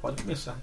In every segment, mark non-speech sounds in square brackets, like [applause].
pode começar.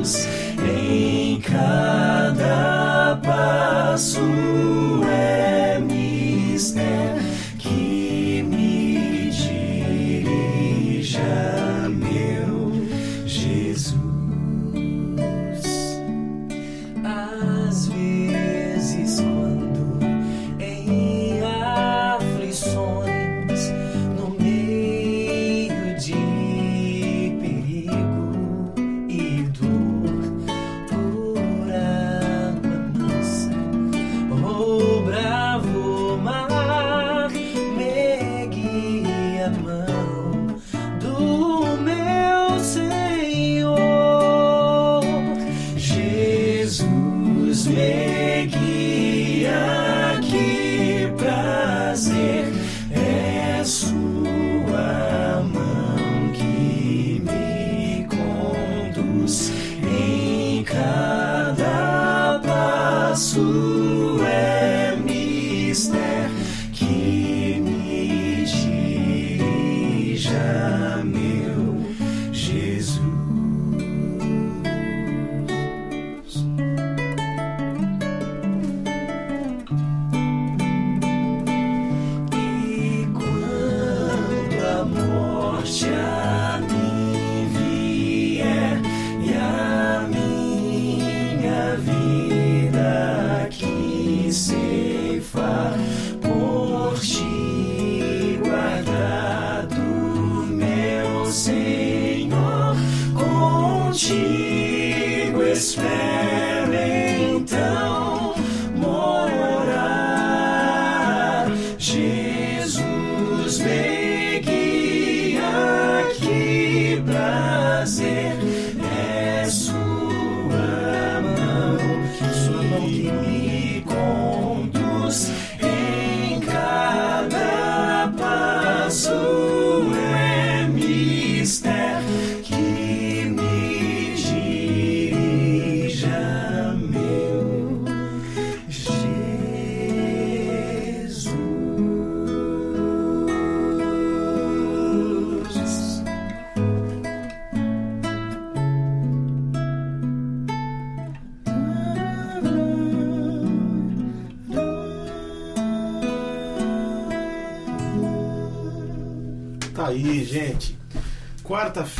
Conduz em cada passo é mistério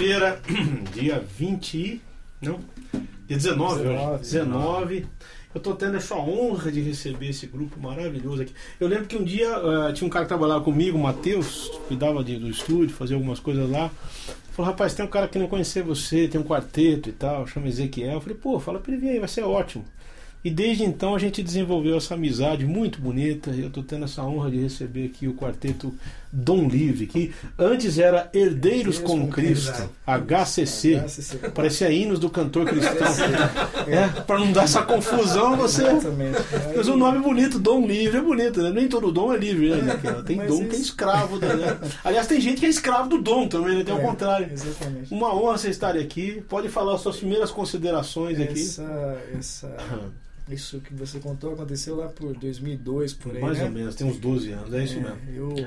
Quarta-feira, [clears throat] dia 20 e... Não? Dia 19, 19, hoje. 19. Eu tô tendo essa honra de receber esse grupo maravilhoso aqui. Eu lembro que um dia eh, tinha um cara que trabalhava comigo, o Matheus, cuidava de- do estúdio, fazia algumas coisas lá. Falou, rapaz, tem um cara que não conhecer você, tem um quarteto e tal, chama Ezequiel. Eu falei, pô, fala pra ele vir aí, vai ser ótimo. E desde então a gente desenvolveu essa amizade muito bonita. E eu tô tendo essa honra de receber aqui o quarteto Dom Livre, que antes era Herdeiros com Cristo, HCC. HCC. Parecia hinos do cantor cristão. É, para não dar essa confusão, você. Exatamente. Mas o nome bonito, Dom Livre, é bonito, né? Nem todo dom é livre, né? Ezequiel? Tem Mas dom que é isso- escravo. da- Né? Aliás, tem gente que é escravo do dom também, né? Tem o É, contrário. Exatamente. Uma honra você estar aqui. Pode falar as suas primeiras considerações aqui. Essa, essa, isso que você contou aconteceu lá por 2002, por aí, Mais né? ou menos, tem uns 12 anos, é isso É, mesmo. Eu,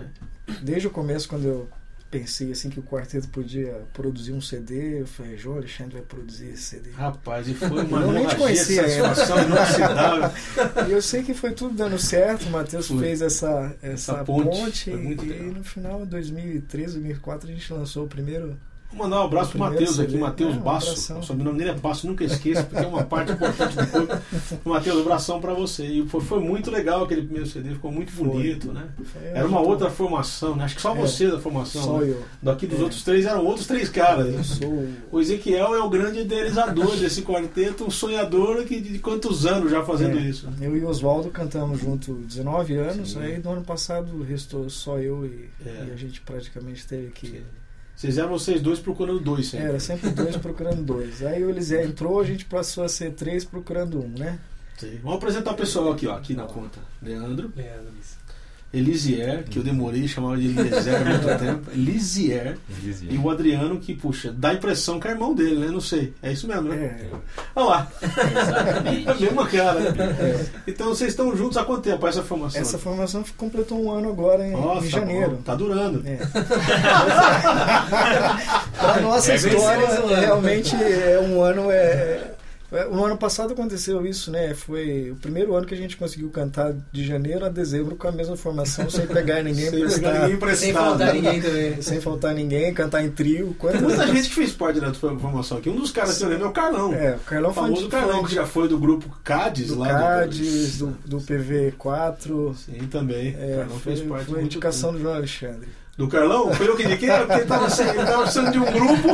desde o começo, quando eu pensei assim que o quarteto podia produzir um CD. Eu falei, João Alexandre vai produzir esse CD. Rapaz, e foi uma Eu nem te conhecia satisfação. [laughs] E eu sei que foi tudo dando certo, o Matheus fez essa, essa, Essa ponte, ponte, e legal. no final de 2013, 2004 a gente lançou o primeiro. Vou mandar um abraço pro Matheus aqui. Matheus É, um Basso. abração. O sobrenome dele é Basso, nunca esqueça, porque é uma parte importante do corpo. [laughs] Matheus, um abração pra você. E foi, foi muito legal aquele primeiro CD, ficou muito Foi. bonito, né? Foi, Era uma outra formação, né? Acho que só É. você da formação. Só né? eu. Daqui dos É. outros três eram outros três caras. Né? sou o- Ezequiel é o grande idealizador desse quarteto, um sonhador que de quantos anos já fazendo É. isso. Eu e o Oswaldo cantamos junto 19 anos, Sim. aí no ano passado restou só eu e, É. e a gente praticamente teve que. Vocês eram vocês dois procurando dois sempre. Era sempre dois procurando dois. Aí o Elisé entrou, a gente passou a ser três procurando um, né? Sim. Vamos apresentar o pessoal aqui, ó, aqui na conta. Leandro, Leandro, isso. Elisier, que eu demorei, chamava de Eliezer há muito tempo. Elisier. E o Adriano, que, puxa, dá a impressão que é irmão dele, né? Não sei. É isso mesmo, né? É, Olha lá, Exatamente. é [laughs] a mesma cara. é. Então vocês estão juntos há quanto tempo essa formação? Essa formação completou um ano agora em, Nossa, em tá janeiro. bom, Tá durando. É. [laughs] Para nossa É, história, realmente é um ano é, é, no ano passado aconteceu isso, né? Foi o primeiro ano que a gente conseguiu cantar de janeiro a dezembro com a mesma formação, sem pegar [laughs] ninguém Sem pegar emprestado, ninguém emprestado. Sem faltar ninguém também. sem faltar ninguém, cantar em trio. Tem Quantas muita gente que fez parte da formação aqui. Um dos caras que eu lembro é o Carlão. É, o Carlão o foi, famoso Carlão, foi que já foi do grupo Cádiz do lá Cádiz, do, do PV4. Sim, também. É, Carlão foi, fez parte foi a indicação do João Alexandre. Do Carlão? Foi eu que indiquei, porque ele tava, sem- ele tava precisando de um grupo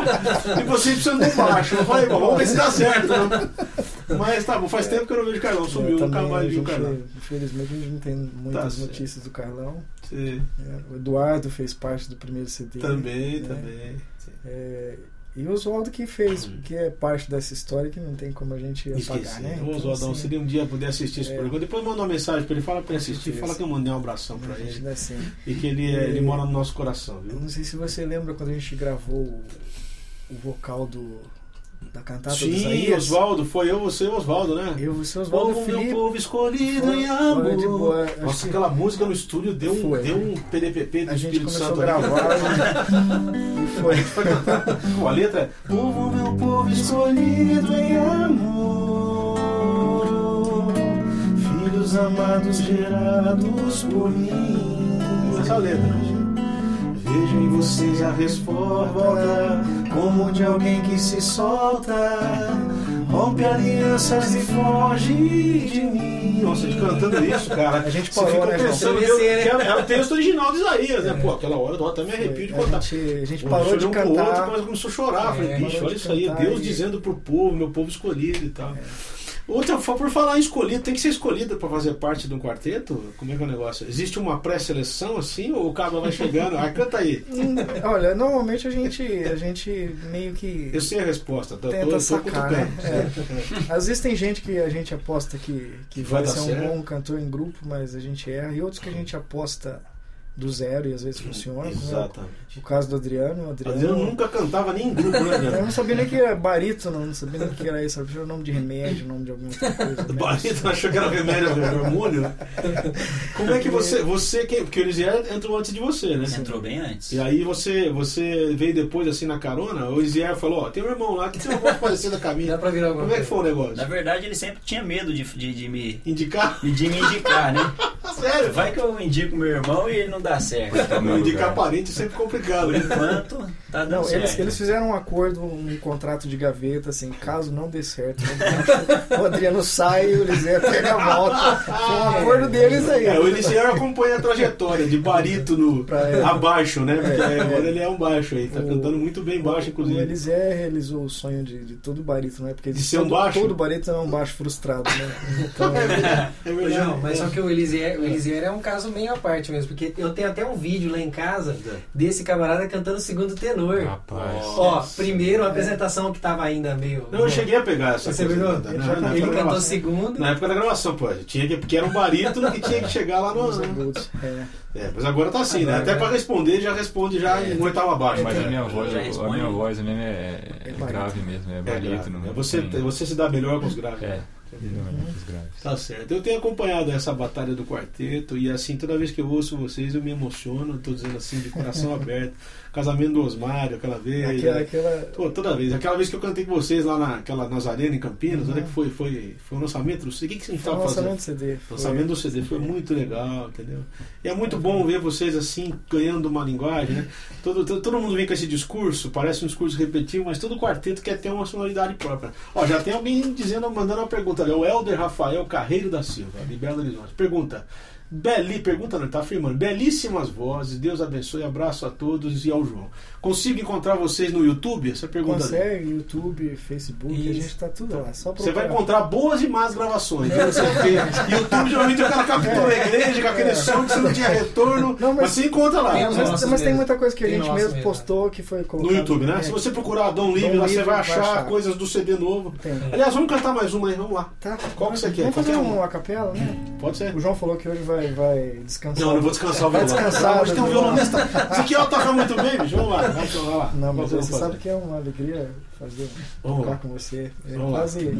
e você precisando de um baixo. Eu falei, bom, vamos ver se dá certo. Né? Mas tá bom, faz tempo que eu não vejo o Carlão, sumiu, É, nunca mais vi o gente, Carlão. Infelizmente a gente não tem muitas certo. notícias do Carlão. Sim, É, o Eduardo fez parte do primeiro CD. Também, né? também. É, e o Oswaldo que fez, Hum. que é parte dessa história que não tem como a gente apagar, Esqueci. né? Ô, Oswaldão, assim, se ele um dia puder assistir esse É. programa, depois manda uma mensagem pra ele, fala ele assistir, fala que eu mandei um abração pra a gente ele. assim. E que ele, é- ele E- mora no nosso coração, Eu viu? não sei se você lembra quando a gente gravou o, o vocal do, da cantata do Sim, Isaías. Oswaldo, foi eu, você e Oswaldo, né? Eu, você, Oswaldo Povo, Felipe. meu povo escolhido Foi- em amor. boa, Nossa, que- aquela música no estúdio deu um, Foi. deu um PDPP do A gente Espírito Santo. a gravar e [laughs] foi. Foi cantar. Pô, a letra é Povo, meu povo escolhido em amor Filhos amados gerados por mim Essa é a letra Vejo em vocês a resposta Como de alguém que se solta Rompe alianças e foge de mim Nossa, a gente cantando isso, cara A gente parou, né, pensando Você Deus, vê, né? que era, era o texto original de Isaías, né? Pô, aquela hora eu até me arrepio de a contar gente, a gente parou de um pro outro, cantar. mas começou a chorar. É, Falei, bicho, olha isso aí, cantar Deus e- dizendo pro povo, meu povo escolhido e tal. Outra, por falar em escolhido, tem que ser escolhido pra fazer parte de um quarteto? Como é que é o negócio? Existe uma pré-seleção assim, ou o cara vai chegando? Ah, canta aí. Hum, Olha, normalmente a gente, a gente meio que Eu sei a resposta. Tô, tenta tô, tô sacar, né? cutucando. É. Às vezes tem gente que a gente aposta que, que Vai vai, ser um certo. bom cantor em grupo, mas a gente erra. E outros que a gente aposta do zero e às vezes funciona. como é Exatamente. O caso do Adriano. O Adriano, Adriano nunca cantava nem em grupo, né, [laughs] eu Adriano? não sabia nem que era barítono, não sabia nem que era isso. Sabia o nome de remédio, o nome de alguma outra coisa. né? Barito achou que era remédio hormônio. Como é que você. Você que. Porque o Elisier entrou antes de você, né? Entrou bem antes. E aí você, você veio depois assim na carona, o Elisier falou, ó, tem um irmão lá que tem uma voz parecida com a minha. Dá pra virar alguma Como é que coisa. foi o negócio? Na verdade, ele sempre tinha medo de, de, de me, Indicar? de me indicar, né? [laughs] Sério? Vai que eu indico meu irmão e ele não dá certo. Não, indicar parente é sempre complicado. Por né? enquanto, tá dando Não, certo. eles, eles fizeram um acordo, um contrato de gaveta, assim, caso não dê certo, né, o Adriano sai e o Eliseu pega a volta. Foi um acordo deles aí. É, o Elisier acompanha a trajetória de barítono abaixo, né? Porque É, é. agora ele é um baixo aí, tá O- cantando muito bem baixo, O inclusive. Elisé realizou o sonho de, de todo barítono, né? Porque De ser um todo, baixo? todo barítono é um baixo frustrado, né? Então, [laughs] É verdade. É verdade. João, mas só que o Elisier, o Elisier é um caso meio à parte mesmo, porque eu tenho até um vídeo lá em casa desse camarada cantando segundo tenor. Rapaz. Ó, primeiro a apresentação que tava ainda meio. Não, eu cheguei a pegar essa Você virou? da- Ele na- Ele da cantou gravação. segundo. Na época da gravação, pô. Tinha que, porque era um barítono que tinha que chegar lá no. É. É, mas agora tá assim, né? Agora, Até né? pra responder, já responde já É. em oitavo abaixo. Mas né? a minha voz, já a minha voz mesmo é, é É grave mesmo, é É, barítono. grave, né? não você, você se dá melhor com os graves. É, os graves. Tá certo. Eu tenho acompanhado essa batalha do quarteto e assim, toda vez que eu ouço vocês eu me emociono, tô dizendo assim, de coração [laughs] aberto. Casamento do Osmário, aquela vez. Aquela, né? aquela, Pô, toda vez. Aquela vez que eu cantei com vocês lá naquela Nazarena em Campinas, Uhum. olha que foi, foi, foi o lançamento do CD. O que, que você estava fazendo? lançamento do CD. Lançamento do CD foi muito legal, entendeu? E é muito bom ver vocês assim, ganhando uma linguagem, né? Todo, todo, todo mundo vem com esse discurso, parece um discurso repetitivo, mas todo quarteto quer ter uma sonoridade própria. Ó, já tem alguém dizendo, mandando uma pergunta ali, o Helder Rafael Carreiro da Silva, de Belo Horizonte. Pergunta. Beli, pergunta não, ele tá afirmando. Belíssimas vozes, Deus abençoe, abraço a todos e ao João. Consigo encontrar vocês no YouTube? Essa pergunta ali. Consegue, YouTube, Facebook, a Isso. gente tá tudo lá. Só Você vai encontrar boas e más gravações. né? Vê. YouTube geralmente o cara captura a igreja com aquele som que você não tinha retorno. Não, mas, mas- você encontra lá. Tem Mas, mas tem muita coisa que a Tem gente nosso mesmo mesmo. postou que foi No colocado. YouTube, né? É, Se você procurar Dom Livre, Dom lá você Livre, vai vai achar achar. coisas do CD novo. tem. Aliás, vamos cantar mais uma aí, vamos lá. Tá. Qual que você quer? Vamos fazer um uma. acapela, né? Pode ser. O João falou que hoje vai, vai descansar. Não, não vou descansar o Vai violão. descansar, Hoje tem um violonista. Esse aqui ó, toca muito bem, bicho. Vamos lá. Vai, vai lá. Não, mas Vamos você sabe que é uma alegria fazer Vamos tocar com você. É Vamos quase. A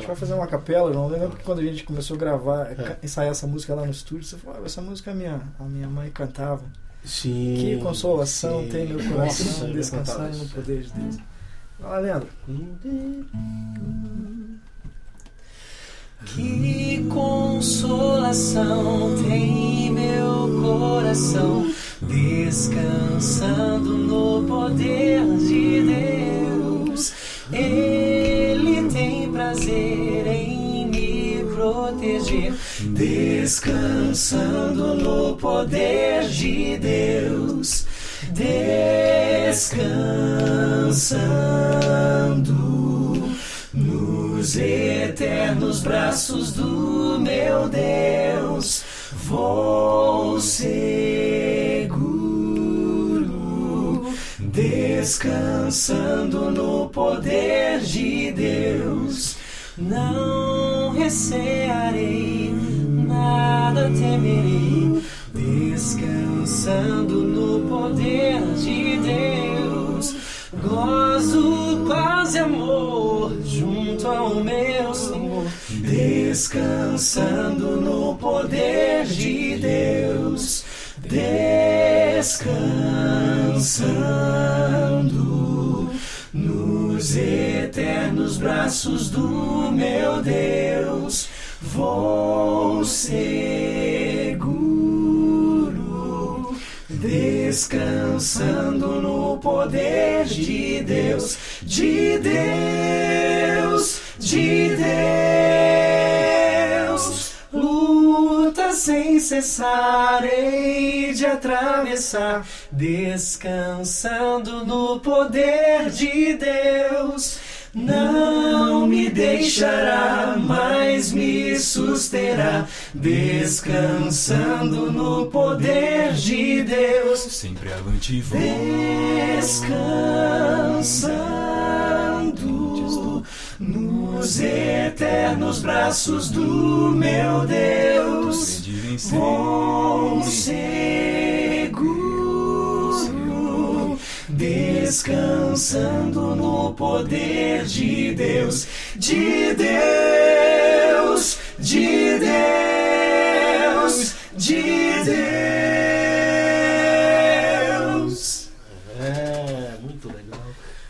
gente vai fazer uma capela. Eu lembro que quando a gente começou a gravar, É. ensaiar essa música lá no estúdio, você falou, "Ah, essa música a minha, a minha mãe cantava. Sim. Que consolação sim. tem meu coração eu descansar cantava no isso. poder de Deus. Vai lá, Leandro. Que consolação tem meu coração, descansando no poder de Deus. Ele tem prazer em me proteger, descansando no poder de Deus. Descansando nos eternos braços do meu Deus, vou seguro, descansando no poder de Deus. Não recearei, nada temerei, descansando no poder de Deus. Gozo, paz e amor junto ao meu Senhor, descansando no poder de Deus, descansando nos eternos braços do meu Deus, vou seguro, descansando no poder de Deus, de Deus, de Deus. Luta sem cessar, hei de atravessar, descansando no poder de Deus. Não me deixará, mas me susterá, descansando no poder de Deus. Sempre avante vou. Descansando nos eternos braços do meu Deus, vou seguro, descansando no poder de Deus, de Deus, de Deus, de Deus. É, muito legal.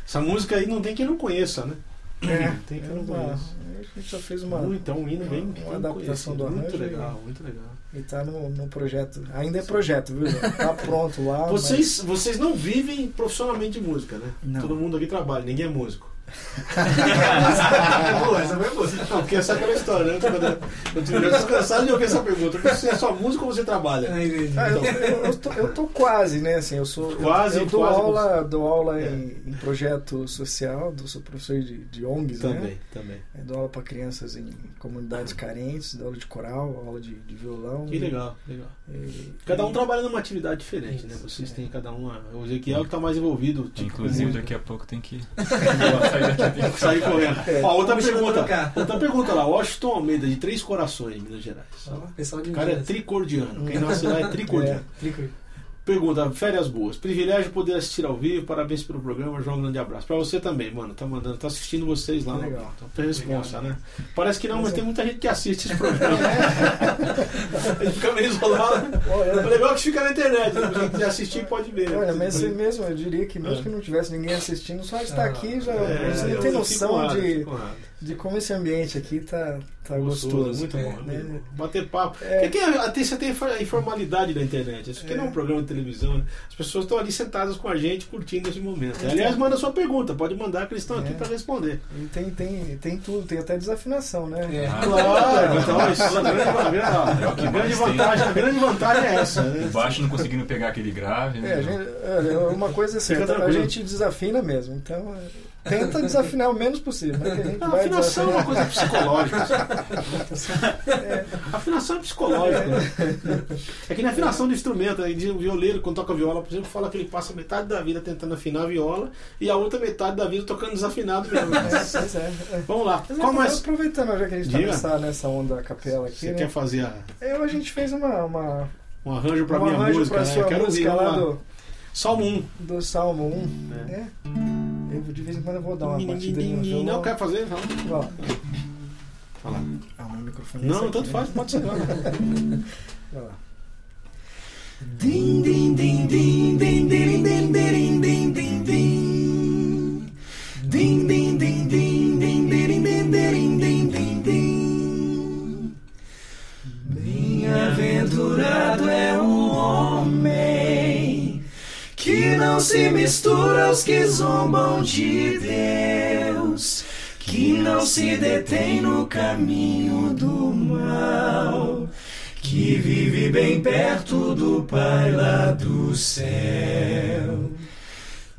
Essa música aí não tem quem não conheça, né? É, tem é não uma- a gente já fez uma. Muito, é um hino bem, uma adaptação do conhecido. Muito arranjo legal, muito legal. E tá no, no projeto. Ainda é projeto, viu? Tá pronto lá. [laughs] Vocês, vocês não vivem profissionalmente de música, né? Não. Todo mundo aqui trabalha, ninguém é músico. É boa, essa foi boa. Não, porque essa é aquela história, né? Eu tive já descansado de ouvir essa pergunta. Você é só músico ou você trabalha? Ah, eu, Então. eu, eu tô, eu tô quase, né? Assim, eu sou. eu- Quase, eu, dou quase aula, dou aula É. em, em projeto social, sou professor de, de ONGs, né? Também, também. Eu dou aula para crianças em comunidades carentes, dou aula de coral, aula de, de violão. Que legal, legal. E- Cada um e- trabalha numa atividade diferente, né? Isso, Vocês é. têm cada uma. O Ezequiel que tá mais envolvido. Tipo, Inclusive, daqui a pouco tem que. [laughs] [laughs] correndo. É. Ó, outra pergunta. Outra pergunta lá. Washington Almeida, de Três Corações, Minas Gerais. Pessoal de O cara é tricordiano. Quem nasce lá é tricordiano. Trico. Pergunta, férias boas. Privilégio poder assistir ao vivo. Parabéns pelo programa. João, um grande abraço. Pra você também, mano. Tá mandando, tá assistindo vocês lá. Legal. Então, tem responsa, né? Parece que não, mas Mas é- tem muita gente que assiste esse programa. [laughs] [laughs] A gente fica meio isolado. Olha, O legal é que fica na internet. né? Quem quiser assistir pode ver. Olha, mas você mesmo, eu diria que mesmo que não tivesse ninguém assistindo, só de estar aqui já. É, você não tem noção de. De como esse ambiente aqui tá, tá Gostoso, gostoso. muito bom. né? Bater papo. É. Porque você tem a informalidade da internet. Isso aqui não é um É. programa de televisão. Né? As pessoas estão ali sentadas com a gente, curtindo esse momento. Aliás, manda sua pergunta. Pode mandar que eles estão aqui É. para responder. E tem, tem, tem tudo, tem até desafinação, né? É. Claro, então isso é a grande, É vantagem, a grande vantagem é essa. Né? O baixo não conseguindo pegar aquele grave, né? É, a gente, uma coisa é certa, a gente desafina mesmo. Então, é, tenta desafinar o menos possível. Né? Afinação é uma desafinar. coisa psicológica. A afinação é psicológica. né? É que nem a afinação do instrumento. Aí o violeiro, quando toca viola, por exemplo, fala que ele passa metade da vida tentando afinar a viola e a outra metade da vida tocando desafinado mesmo. É, é, é. Vamos lá. Mas, Qual mais? Aproveitando já que a gente está nessa, onda capela aqui, Você né? quer fazer a- Eu, a gente fez uma, uma, um arranjo um minha arranjo música, né? quero ouvir. música lá Vamos lá. do, Salmo 1. do Salmo 1. É. né? Eu, de vez em quando eu vou dar uma batida ali no violão. Não, quer fazer? Vamos. Lá. Ah, o meu microfone é Não, aqui, tanto né? faz, pode ser. Vai lá. Din din din din din din din din din din din Din din din din din din din din din din din Bem-aventurado é o homem não se mistura aos que zombam de Deus, que não se detém no caminho do mal, que vive bem perto do Pai lá do céu.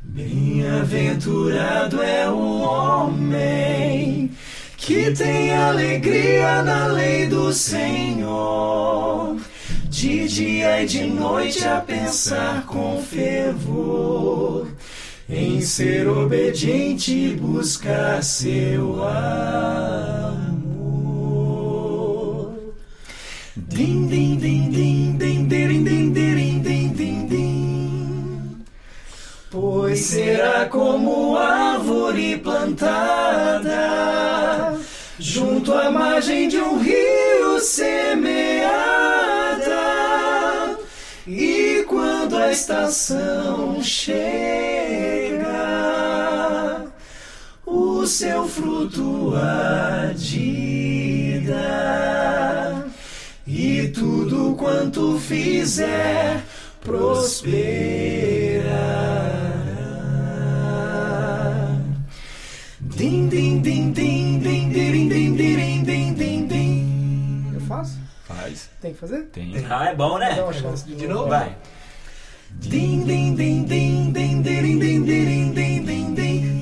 Bem-aventurado é o homem que tem alegria na lei do Senhor, de dia e de noite a pensar com fervor, em ser obediente e buscar seu amor. Din din din din din din din din din din din Pois será como árvore plantada junto à margem de um rio semeada. Quando a estação chega, o seu fruto há de dar e tudo quanto fizer prosperará. Din din din din din din din din din din din. Eu faço? Faz. Tem que fazer? Tem. Ah, é bom, né? Dá uma chance de, De novo? Vai. Din din din din din din din din din din din din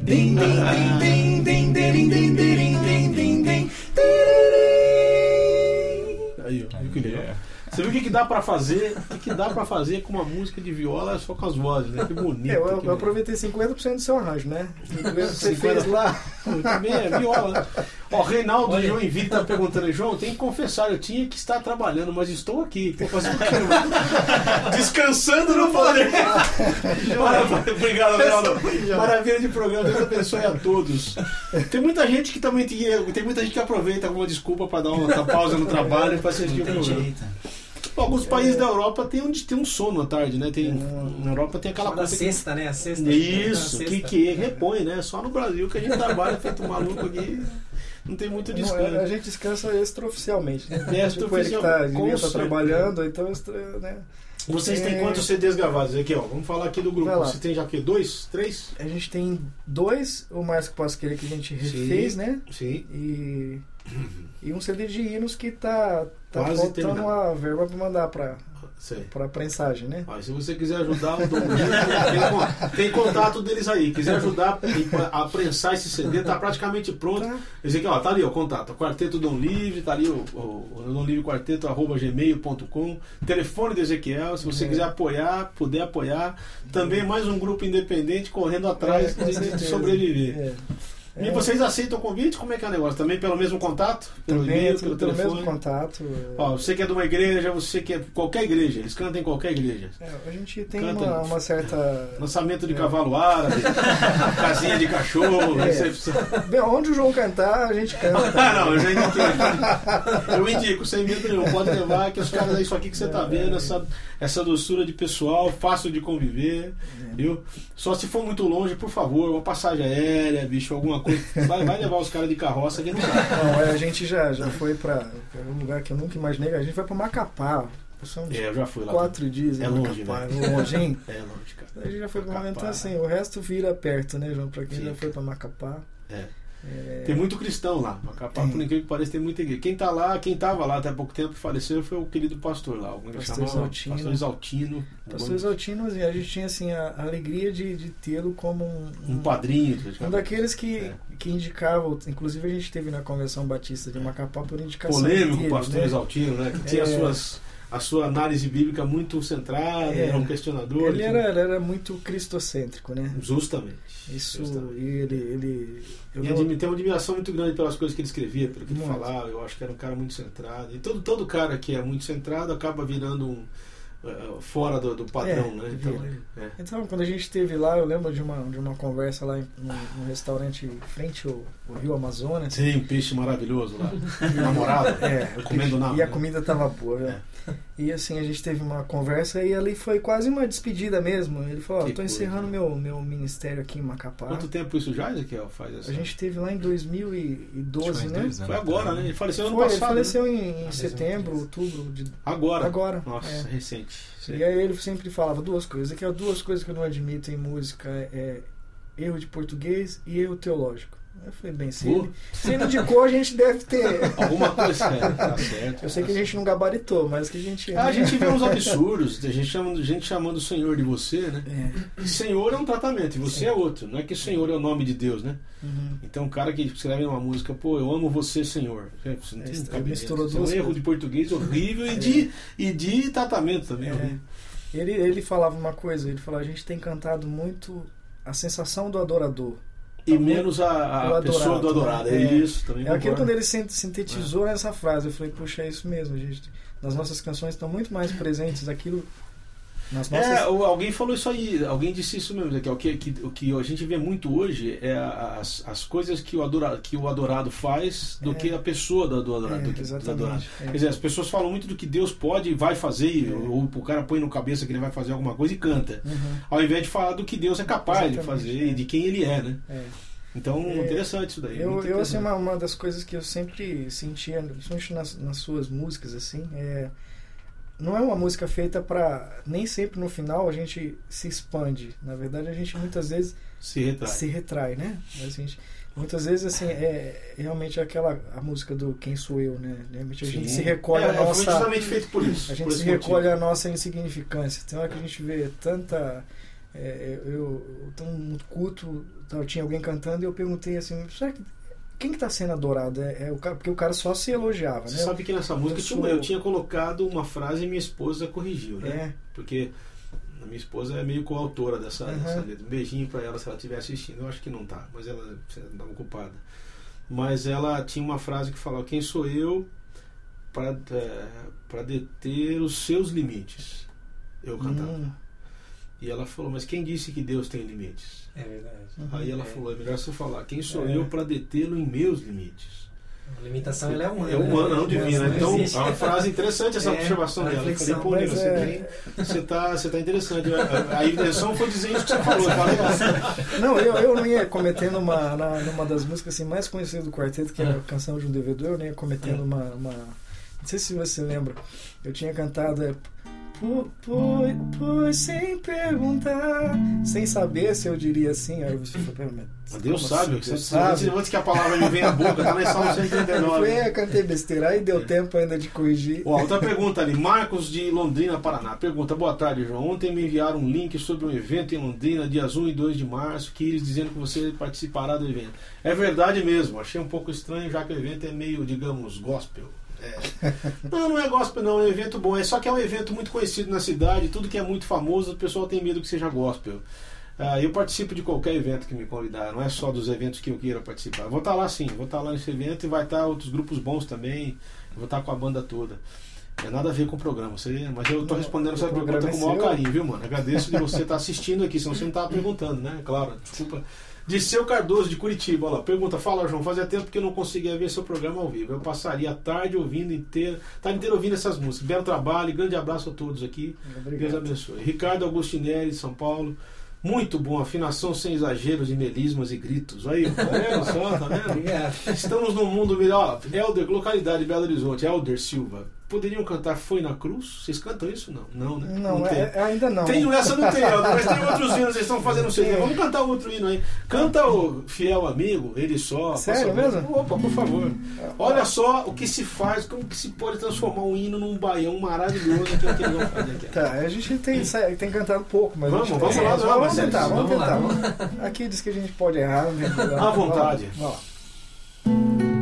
Din din din din din din din Aí, ó. Que legal? É. Você viu o que, que dá pra fazer? O que, que dá pra fazer com uma música de viola só com as vozes, né? Que bonito. É, eu, que eu aproveitei 50% do seu arranjo, né? O que você 50. fez lá. Também é viola. Ó, Reinaldo João Invito tá perguntando, João, tem que confessar, eu tinha que estar trabalhando, mas estou aqui. Tô fazendo? [laughs] Descansando no poder. [laughs] Maravilha. Obrigado, Reinaldo. Maravilha de programa, Deus abençoe a todos. Tem muita gente que também tem, tem muita gente que aproveita alguma desculpa para dar uma pausa no trabalho para assistir o Tem programa. jeito. Alguns países da Europa tem onde tem um sono à tarde, né? Tem, na Europa tem aquela coisa que sexta, né? A sexta. isso, que, sexta. que repõe, né? Só no Brasil que a gente trabalha feito maluco aqui. Não tem muito Não, a descanso. gente descansa extraoficialmente. Né? [laughs] Tipo, ele que Extraoficial, tá, certeza. trabalhando, então, né? Vocês têm É. quantos CDs gravados aqui, ó? Vamos falar aqui do grupo. Você tem já o quê? Dois? Três? A gente tem dois, o mais que posso querer que a gente refez, né? Sim. E, e um CD de hinos que tá, tá Quase faltando terminado. uma verba pra mandar Sei. pra prensagem, né? Ó, se você quiser ajudar o Dom tem, tem contato deles aí. Quiser ajudar a prensar esse CD, tá praticamente pronto. Tá. Esse aqui, ó, tá ali, ó, contato. Quarteto Dom Livre, tá ali o, o, o Dom Livre Quarteto, arroba gmail.com. Telefone do Ezequiel, se você É. quiser apoiar, puder apoiar. Também mais um grupo independente correndo atrás É, de, sobreviver. É. E É. vocês aceitam o convite? Como é que é o negócio? Também pelo mesmo contato? Pelo Também e-mail, é pelo pelo telefone? mesmo contato. Ó, você que é de uma igreja, você que é qualquer igreja, eles cantam em qualquer igreja. É, a gente tem Canta. uma, uma certa. Lançamento de É. cavalo árabe, [laughs] casinha de cachorro, É. recepção. Bem, onde o João cantar, a gente canta. [laughs] Ah, não, eu já indiquei. Eu indico, sem medo nenhum. Pode levar que os caras, é isso aqui que você tá vendo, essa, essa doçura de pessoal, fácil de conviver, viu? Só se for muito longe, por favor, uma passagem aérea, bicho, alguma coisa. Vai, vai levar os caras de carroça não dá. Não, é, a gente já, já foi pra pra um lugar que eu nunca imaginei. A gente vai pra Macapá. São É, eu já fui lá. quatro dias É longe, Macapá. né? É longe, hein? É longe, cara. A gente já foi pra Macapá. momentar assim. O resto vira perto, né, João? Pra quem já foi pra Macapá. É. É, Tem muito cristão lá. Macapá, Tem. por incrível que pareça, tem muita igreja. Quem tá lá, quem tava lá até há pouco tempo faleceu foi o querido pastor lá. É Pastor chamava? Exaltino. Pastor Exaltino. Pastor Exaltino, assim, a gente tinha assim, a alegria de, de tê-lo como um, Um padrinho. Um daqueles que, É. que indicavam, inclusive a gente teve na Convenção Batista de Macapá por indicação polêmico dele, pastor né? Exaltino, né? Que tinha É. suas, a sua análise bíblica muito centrada, É. era um questionador. Ele que- era, ele era muito cristocêntrico, né? Justamente. Isso, Justamente. e ele... ele eu E não- tem uma admiração muito grande pelas coisas que ele escrevia, pelo que ele Muito. falava. Eu acho que era um cara muito centrado. E todo, todo cara que é muito centrado acaba virando um. eh, fora do, do padrão, É, né? Então, é. Então, quando a gente esteve lá, eu lembro de uma, de uma conversa lá em um, restaurante frente ao, ao Rio Amazonas. Tem um peixe maravilhoso lá. [laughs] Namorado. É, comendo nada. E a né? comida tava boa, velho. [laughs] E assim, a gente teve uma conversa e ali foi quase uma despedida mesmo. Ele falou, ó, Que eu tô coisa, encerrando né? meu, meu ministério aqui em Macapá. Quanto tempo isso já, Ezequiel, faz essa? A gente teve lá em 2012, Acho que faz né? Foi agora, né? Ele faleceu ano Foi, ele passado. faleceu né? em, em setembro, outubro de Agora. agora. Nossa, é. recente. Sim. E aí ele sempre falava duas coisas, é duas coisas que eu não admito em música é erro de português e erro teológico. Eu falei, bem, se ele, se ele indicou, a gente deve ter. [laughs] Alguma coisa, é, tá certo. Eu sei que a gente não gabaritou, mas que a gente. Ah, a gente vê uns [laughs] absurdos, a gente chamando, gente chamando o Senhor de você, né? É. Senhor é um tratamento, e você é outro. Não é que Senhor é o nome de Deus, né? Uhum. Então, o cara que escreve uma música, pô, eu amo você, Senhor. Você não É, tem misturou é um duas erro coisas. de português horrível e, [laughs] de, e de tratamento também. É. Ele, ele falava uma coisa, ele falou, a gente tem cantado muito a sensação do adorador. E menos a, a pessoa do adorado, né? É, É. isso, também É aquilo quando ele sin- sintetizou nessa frase. Eu falei, puxa, é isso mesmo, gente. Nas nossas canções estão muito mais presentes aquilo. Nas nossas. É, alguém falou isso aí, alguém disse isso mesmo, que, o que, que, o que a gente vê muito hoje é as, as coisas que o, adorado, que o adorado faz do É. que a pessoa do, do adorado. É, do que- do exatamente, adorado. é. Quer dizer, as pessoas falam muito do que Deus pode e vai fazer, É. ou o cara põe no cabeça que ele vai fazer alguma coisa e canta. Uhum, Ao invés de falar do que Deus é capaz de Exatamente, fazer é. e de quem ele é, né? é. Então, É, interessante isso daí. Eu, eu assim, uma, uma das coisas que eu sempre sentia, principalmente nas, nas suas músicas, assim, é. Não é uma música feita pra. Nem sempre no final a gente se expande. Na verdade, a gente muitas vezes Se retrai. se retrai, né? A gente, muitas vezes, assim, é realmente aquela a música do Quem Sou Eu, né? Realmente a gente Sim. se recolhe é, a nossa. justamente feito por isso. A gente se motivo. recolhe a nossa insignificância. Tem hora que a gente vê tanta. é, eu, eu num culto, tá, tinha alguém cantando e eu perguntei assim: será que, quem que tá sendo adorado? É, é o cara, porque o cara só se elogiava, Você né? sabe que nessa música eu tinha- sou- eu tinha colocado uma frase e minha esposa corrigiu, né? É, Porque a minha esposa é meio coautora dessa, Uhum. dessa letra. Um beijinho pra ela se ela estiver assistindo. Eu acho que não tá, mas ela estava ocupada. Mas ela tinha uma frase que falava: Quem sou eu para para deter os seus limites? Eu cantava. Hum, E ela falou: Mas quem disse que Deus tem limites? É verdade. uhum. Aí ela falou: É melhor você falar: Quem sou É. eu para detê-lo em meus limites? A limitação ela é humana. É humana, né? não divina. Não Então, existe. é uma frase interessante essa É, observação dela. Eu falei, pô, Nilo, você, é- você, tá, você tá interessante. A, a intenção foi dizer isso que você falou. Tá legal. [laughs] Não, eu, eu não ia cometendo uma, na, numa das músicas assim, mais conhecidas do quarteto, que é a canção de um devedor, eu não ia cometendo uma, uma. Não sei se você lembra. Eu tinha cantado. "Por- por- Pois sem perguntar, sem saber se eu diria assim. Aí você falou, "Pera, mas Mas Deus sabe. assim? Deus sabe. antes que a palavra me venha à boca, tá na Salmo [laughs] Eu 139. falei, é, cantei besteira. Aí deu tempo ainda de corrigir. Ó, outra pergunta ali, Marcos de Londrina, Paraná. Pergunta, boa tarde, João. Ontem me enviaram um link sobre um evento em Londrina, dias 1 e 2 de março, que eles dizendo que você participará do evento. É verdade mesmo, achei um pouco estranho, já que o evento é meio, digamos, gospel. É. Não, não é gospel, não, é um evento bom. É só que é um evento muito conhecido na cidade, tudo que é muito famoso, o pessoal tem medo que seja gospel. Ah, eu participo de qualquer evento que me convidar, não é só dos eventos que eu queira participar. Vou estar lá sim, vou estar lá nesse evento e vai estar outros grupos bons também. Vou estar com a banda toda. É nada a ver com o programa, você, mas eu tô Não, respondendo essa pergunta é com o maior seu. carinho, viu, mano? Agradeço de você estar assistindo aqui, senão você não estava perguntando, né? Claro, desculpa. Disseu Cardoso, de Curitiba, olha lá. Pergunta, fala, João, fazia tempo que eu não conseguia ver seu programa ao vivo. Eu passaria a tarde ouvindo inteira, tarde inteira ouvindo essas músicas. Belo trabalho, grande abraço a todos aqui. Deus Obrigado. abençoe. Ricardo Augustinelli, de São Paulo. Muito bom, afinação sem exageros de melismas e gritos. Aí, tá vendo só, tá vendo? [laughs] Estamos num mundo melhor. Helder, localidade Belo Horizonte, Helder Silva. Poderiam cantar Foi na Cruz? Vocês cantam isso? Não, não, né? Não, tem. é, é- ainda não. Tenho essa, não tem, Helder, [laughs] mas tem outros hinos, eles estão fazendo CD. Vamos cantar outro hino aí. Canta o Fiel Amigo, ele só. Sério mesmo? Opa, por favor. Olha só o que se faz, como que se pode transformar um hino num baião maravilhoso que é o que eles vão fazer aqui. Tá, a gente tem, tem cantado pouco, mas. Vamos, vamos lá, vamos, vamos, tentar, vamos tentar. Aqui diz que a gente pode errar. não problema. À vontade. Vamos lá.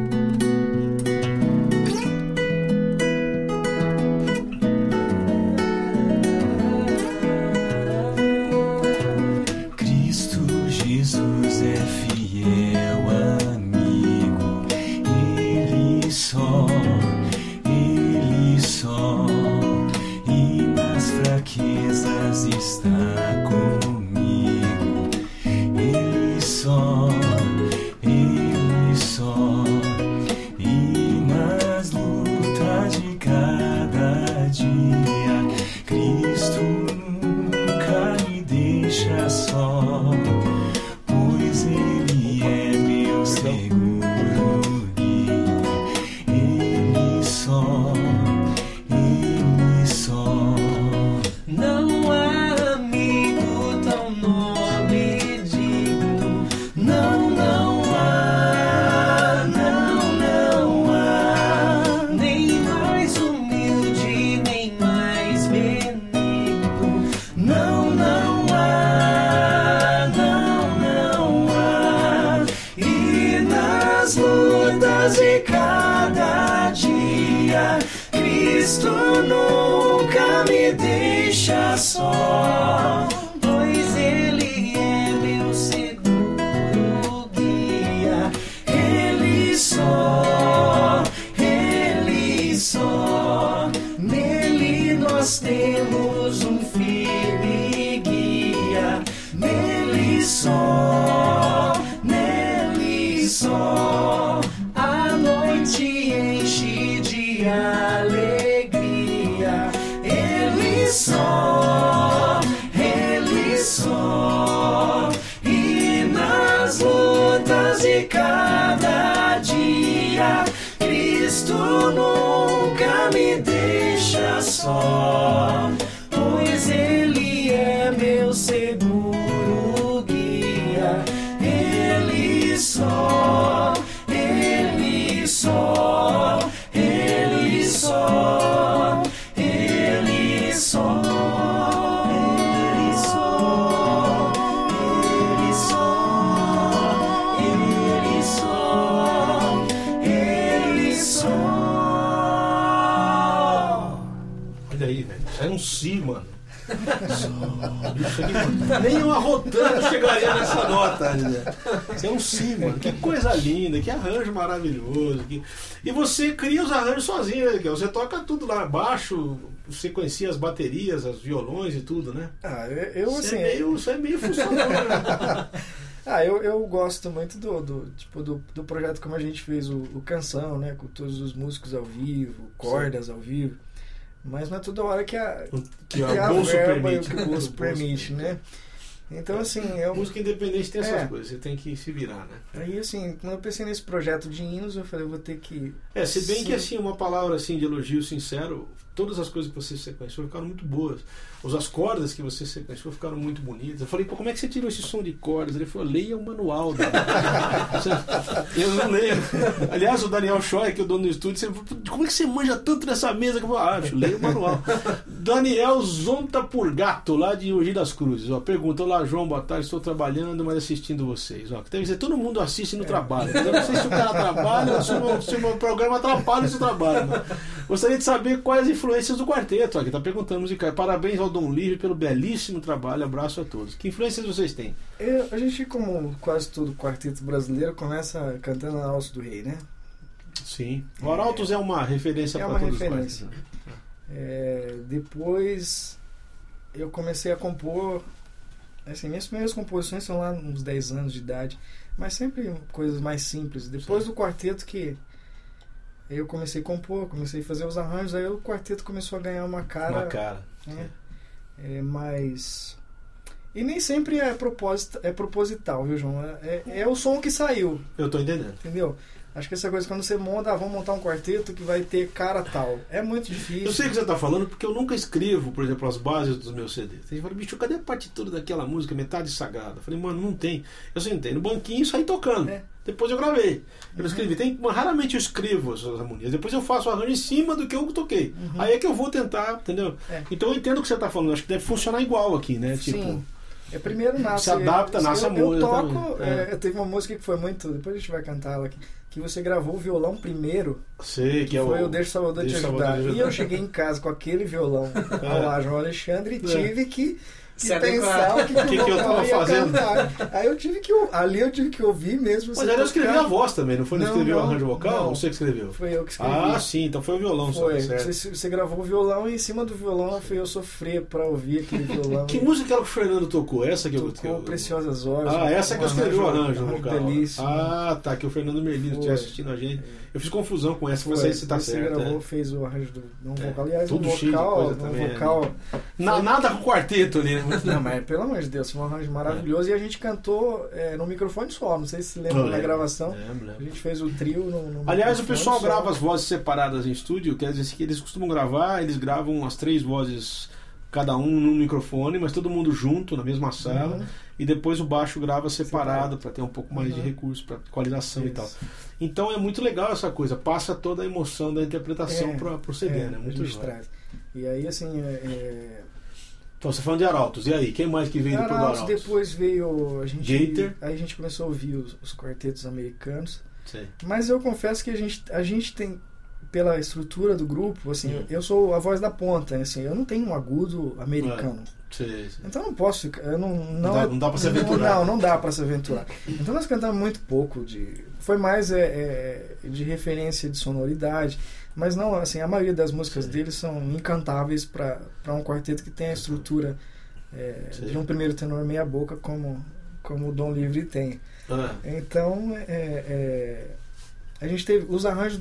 Um si, mano. Nem um arrotando chegaria nessa nota. né? Isso é um si, mano. Que coisa linda, que arranjo maravilhoso. que- E você cria os arranjos sozinho, né, Miguel? Você toca tudo lá baixo, você conhecia as baterias, os violões e tudo, né? Ah, eu, eu, Você assim. é meio, você é meio funcionário, né? [laughs] Ah, eu, eu gosto muito do, do, tipo, do, do projeto como a gente fez o, o Canção, né? Com todos os músicos ao vivo, cordas ao vivo. Mas não é toda hora que a, Que que o a bolso verba permite. que o bolso permite, [laughs] né? Então, assim, eu, Música independente tem essas É. coisas, você tem que se virar, né? aí, assim, quando eu pensei nesse projeto de hinos, eu falei, eu vou ter que... É, se bem Sim. que assim, uma palavra assim de elogio sincero, todas as coisas que você sequenciou ficaram muito boas. Os, as cordas que você sequenciou ficaram muito bonitas. Eu falei, pô, como é que você tirou esse som de cordas? Ele falou, leia o manual. Daniel." [laughs] eu não leio. Aliás, o Daniel Choi, que é o dono do estúdio, você falou, como é que você manja tanto nessa mesa? Que eu falei, ah, bicho, leia o manual. [laughs] Daniel Zonta Purgato, lá de Mogi das Cruzes. Ó, pergunta, olá João, boa tarde, estou trabalhando, mas assistindo vocês. Ó, deve dizer, todo mundo assiste no trabalho. Eu não sei se o cara trabalha ou se o, meu programa atrapalha o seu trabalho. Né? Gostaria de saber quais influências do quarteto. Aqui tá perguntando musical. Parabéns ao Dom Livre pelo belíssimo trabalho. Abraço a todos. Que influências vocês têm? Eu- a gente, como quase todo quarteto brasileiro, começa cantando a Alça do Rei, né? Sim. O Arautos é uma referência É para todos referência. os né? É, depois eu comecei a compor. Assim, minhas primeiras composições são lá uns 10 anos de idade, mas sempre coisas mais simples. Depois Sim. do quarteto que eu comecei a compor, comecei a fazer os arranjos, aí o quarteto começou a ganhar uma cara, Uma cara. né, é, mais e nem sempre é, propósito, é proposital, viu, João? É, é- é o som que saiu, Eu tô entendendo. entendeu? Acho que essa coisa, quando você monta, ah, vamos montar um quarteto que vai ter cara tal. É muito difícil. Eu sei o que você tá falando porque eu nunca escrevo, por exemplo, as bases dos meus CDs. Que fala, bicho, cadê a partitura daquela música, metade sagrada? Eu falei, mano, não tem. Eu sentei no banquinho e saí tocando. É. Depois eu gravei. Eu Uhum. escrevi. Tem, raramente eu escrevo as harmonias. Depois eu faço o arranjo em cima do que eu toquei. Aí é que eu vou tentar, entendeu? Uhum. É. Então eu entendo o que você tá falando. Acho que deve funcionar igual aqui, né? Tipo, Sim. É primeiro nasce. Se adapta, eu, nasce a eu, eu música toco. também. é, É. eu teve uma música que foi muito. Depois a gente vai cantar ela aqui. Que você gravou o violão primeiro. sei que Que é foi o. o Deixa o Salvador te Deixa o ajudar. Salvador te E eu cheguei em casa com aquele violão [laughs] ao lá, João Alexandre, e É. tive que. Que Se pensar adequar. o que, que, Que que eu o tava vocal ia fazendo? cantar. Aí eu tive que. Ali eu tive que ouvir mesmo. Mas você aí eu escrevi a voz também, não foi? Não, Não, escreveu o arranjo vocal? não. Ou você que escreveu? Foi eu que escrevi. Ah, sim, então foi o violão só, Foi. certo. Você, você gravou o violão e em cima do violão foi eu sofrer pra ouvir aquele violão. [laughs] Que música era que o Fernando tocou? Essa que eu Tocou eu- Preciosas Horas. Ah, essa que eu escrevi o arranjo vocal. belíssimo. Ah, tá, que o Fernando Merlino estiver assistindo a gente. Eu fiz confusão com essa, Foi, mas aí você tá você certo. gravou, é. fez o arranjo do um É, vocal. Aliás, um tudo de vocal, um também, né? vocal. Na- nada com quarteto ali, né? Não, mas pelo amor de Deus, foi um arranjo maravilhoso. E a gente cantou é, no microfone só. Não sei se você lembra da gravação. lembro, A gente fez o trio no, no Aliás, o pessoal só. grava as vozes separadas em estúdio, quer dizer que eles costumam gravar, eles gravam as três vozes, cada um num microfone, mas todo mundo junto na mesma sala, Uhum. E depois o baixo grava separado para ter um pouco mais de Uhum. recurso para equalização e Isso. tal. Então é muito legal essa coisa, passa toda a emoção da interpretação É, para pro CD, É, né? Muito traz. E aí, assim, é, é, Então você falando de Arautos, e aí? Quem mais que veio depois do Arautos, depois veio a gente Gator. aí a gente começou a ouvir os, os quartetos americanos Sei. mas eu confesso que a gente a gente tem pela estrutura do grupo assim Hum. eu sou a voz da ponta assim eu não tenho um agudo americano Sei, sei. então eu não posso ficar eu não não, dá- é- não dá pra se não- aventurar. não não dá para se aventurar então nós cantamos muito pouco de foi mais é, é, de referência de sonoridade mas não assim a maioria das músicas Sim. deles são encantáveis para um quarteto que tem a estrutura é, Sim. de um primeiro tenor meia boca como como o Dom Livre tem Ah, então é, é, a gente teve os arranjos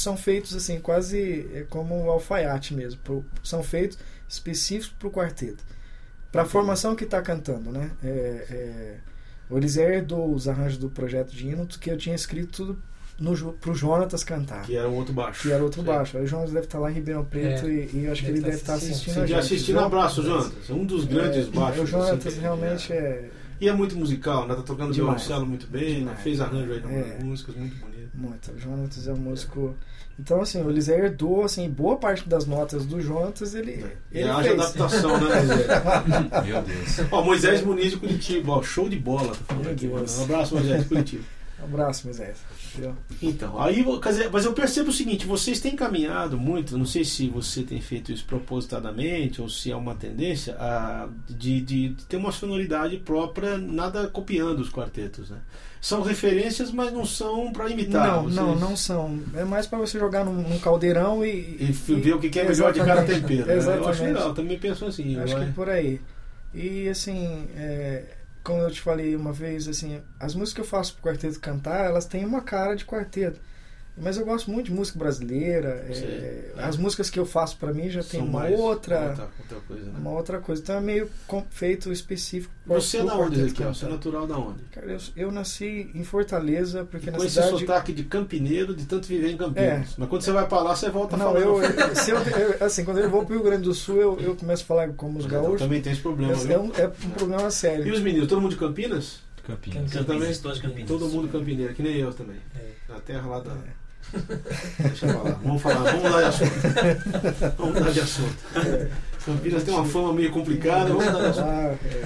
são feitos assim quase é, como o alfaiate mesmo pro- são feitos específicos para o quarteto para a formação que está cantando né é, é, o Eliseu herdou os arranjos do projeto de hino que eu tinha escrito tudo no, pro Jonatas cantar que era um outro baixo. que era outro Sei. baixo. Aí o Jonas deve estar lá em Ribeirão Preto É. e, e eu acho que Deve ele tá deve estar assistindo. assistindo Sim, a de gente. assistindo abraço, Jonatas. Um dos grandes É, baixos. O Jonatas assim, realmente é. é E é muito musical, né? Tá tocando violoncelo muito bem, né? Fez arranjo aí É. músicas, muito bonito. muito. O Jonatas é um músico. Então, assim, o Eliseu herdou, assim, boa parte das notas do Jonatas, ele, E ele haja fez. adaptação, né, [laughs] Moisés? Meu Deus. Ó, Moisés Muniz de Curitiba, ó, show de bola. Tá falando Meu aqui, Deus. Um abraço, Moisés de Curitiba. Um abraço, Moisés. Então, aí, mas eu percebo o seguinte, vocês têm caminhado muito, não sei se você tem feito isso propositadamente ou se é uma tendência, a, de, de, de ter uma sonoridade própria, nada copiando os quartetos, né? São referências, mas não são para imitar. Não, vocês- não, não são. É mais pra você jogar num, num caldeirão e. E ver o que que é melhor de cada Exatamente. tempero. né? Eu acho Exatamente. legal, também penso assim. Acho que é por aí. E assim, é, como eu te falei uma vez, assim, as músicas que eu faço pro quarteto cantar, elas têm uma cara de quarteto. Mas eu gosto muito de música brasileira. é, Sim. as músicas que eu faço pra mim já tem São uma mais- outra, outra, outra coisa, né? uma outra coisa. Então é meio feito específico. Você é da onde, Ezequiel? Você é natural da onde? Cara, eu, eu nasci em Fortaleza, porque na Com esse cidade. sotaque de campineiro, de tanto viver em Campinas. É. Mas quando você vai pra lá, você volta Não, falando. eu, eu- se eu, eu- assim, quando eu vou pro Rio Grande do Sul, eu, eu começo a falar como os gaúchos. também tem esse problema. É, viu? é um, é um problema E sério. os meninos, todo mundo de Campinas? Campinas. Você também? Campinas, Campinas. Todo mundo campineiro, que nem eu também. É. Na terra lá da. É. Deixa eu falar. Vamos falar, vamos mudar de assunto. Vamos mudar de assunto. É. Campinas tem uma fama meio complicada, vamos mudar de assunto. Ah, é.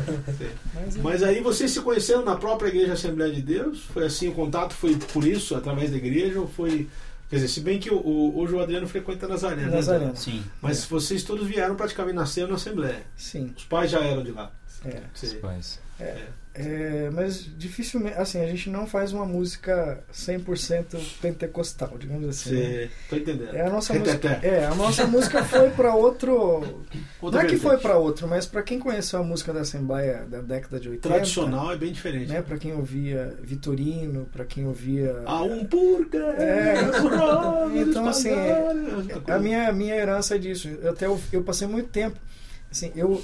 Mas, é- Mas aí vocês se conheceram na própria Igreja Assembleia de Deus? Foi assim, o contato foi por isso, através da igreja, ou foi Quer dizer, se bem que o, o- hoje o Adriano frequenta Nazaré, né? Nazareno. Sim. Mas vocês todos vieram praticamente nasceram na Assembleia. Sim. Os pais já eram de lá. É. Você- Pais. É, mas dificilmente, assim, a gente não faz uma música 100% pentecostal, digamos assim. né? Você. Tô entendendo. É a nossa música. É, a nossa música foi para outro. Outra não é que foi para outro, mas para quem conheceu a música da Assembleia da década de 80, Tradicional é bem diferente. né, para quem ouvia Vitorino, para quem ouvia um purga. É. Então, assim, é a minha a minha herança é disso. Eu até eu, eu passei muito tempo assim, eu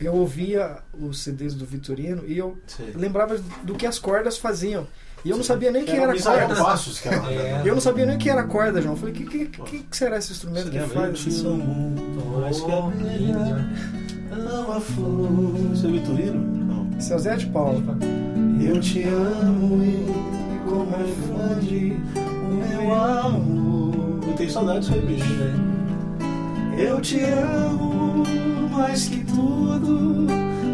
eu ouvia os CDs do Vitorino e eu lembrava do que as cordas faziam. E eu não sabia nem o que era corda. Passos, [laughs] cara. É. Eu não sabia nem o que era corda, João. Eu falei, o que, que, que, que será esse instrumento que faz esse som? Oh. Isso é Vitorino? Não. Esse é o Zé de Paulo. Eu te amo e como é fande o meu amor. Eu tenho saudade disso aí, bicho. Eu te amo mais que tudo,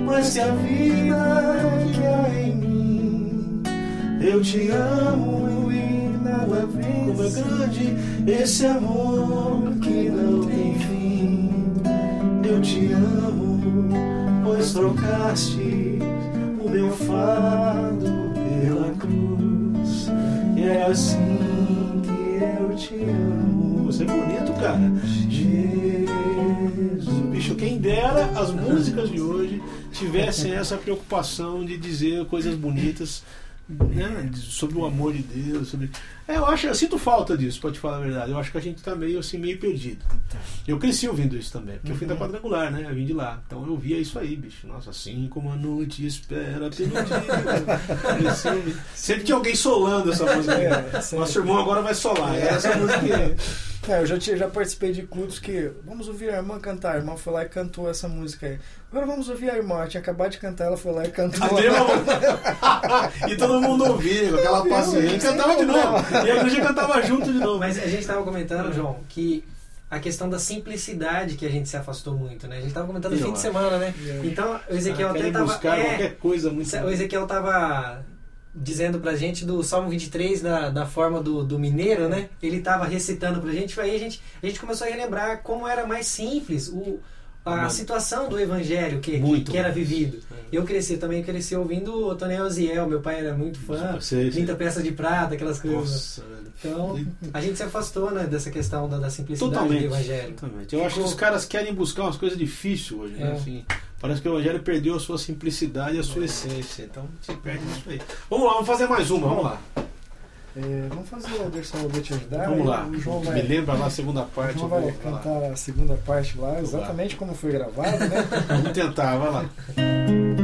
mais que a vida que há em mim. Eu te amo e nada Como é grande. esse amor que não tem fim. Eu te amo, pois trocaste o meu fardo pela cruz. E é assim que eu te amo, Você é bonito, cara. Jesus. Bicho, quem dera as músicas de hoje tivessem essa preocupação de dizer coisas bonitas né, sobre o amor de Deus. Sobre... É, eu acho, eu sinto falta disso, pra te falar a verdade. Eu acho que a gente tá meio assim, meio perdido. Eu cresci ouvindo isso também, porque eu fui da quadrangular, né? Eu vim de lá. Então eu via isso aí, bicho. Nossa, assim como a noite espera pelo dia. Sempre tinha alguém solando essa música. É. Nosso irmão agora vai solar. É essa música. É, eu já, tinha- já participei de cultos que vamos ouvir a irmã cantar. A irmã foi lá e cantou essa música aí. Agora vamos ouvir a irmã. Eu tinha acabado de cantar, ela foi lá e cantou. [laughs] E todo mundo ouvia aquela paciência. E cantava de novo. E a igreja cantava junto de novo. Mas a gente estava comentando, João, que a questão da simplicidade que a gente se afastou muito, né? A gente estava comentando no fim de acho. semana, né? É. Então, o Ezequiel Ah, até tava... buscar é, qualquer coisa muito. o Ezequiel tava dizendo pra gente do Salmo 23 da, da forma do, do mineiro, né? Ele tava recitando pra gente, aí a gente, a gente começou a relembrar como era mais simples o, a Mano. situação do evangelho que, que, Muito que era vivido. Eu cresci também, cresci ouvindo o Tonel Oziel, meu pai era muito fã, Sei, sei. 30 peças de prata, aquelas coisas. Nossa. Então, a gente se afastou né, dessa questão da, da simplicidade Totalmente. do evangelho. Totalmente. Eu acho que os caras querem buscar umas coisas difíceis hoje, né? É. Assim, parece que o Evangelho perdeu a sua simplicidade e a sua essência. Então se perde isso aí. Vamos lá, vamos fazer mais uma, vamos lá. É, vamos fazer o Anderson Alves te ajudar. Vamos lá. João Me vai, lembra lá a segunda parte. João vai vou- vai lá. cantar a segunda parte lá, exatamente como foi gravado, né? [laughs] Vamos tentar, vai lá.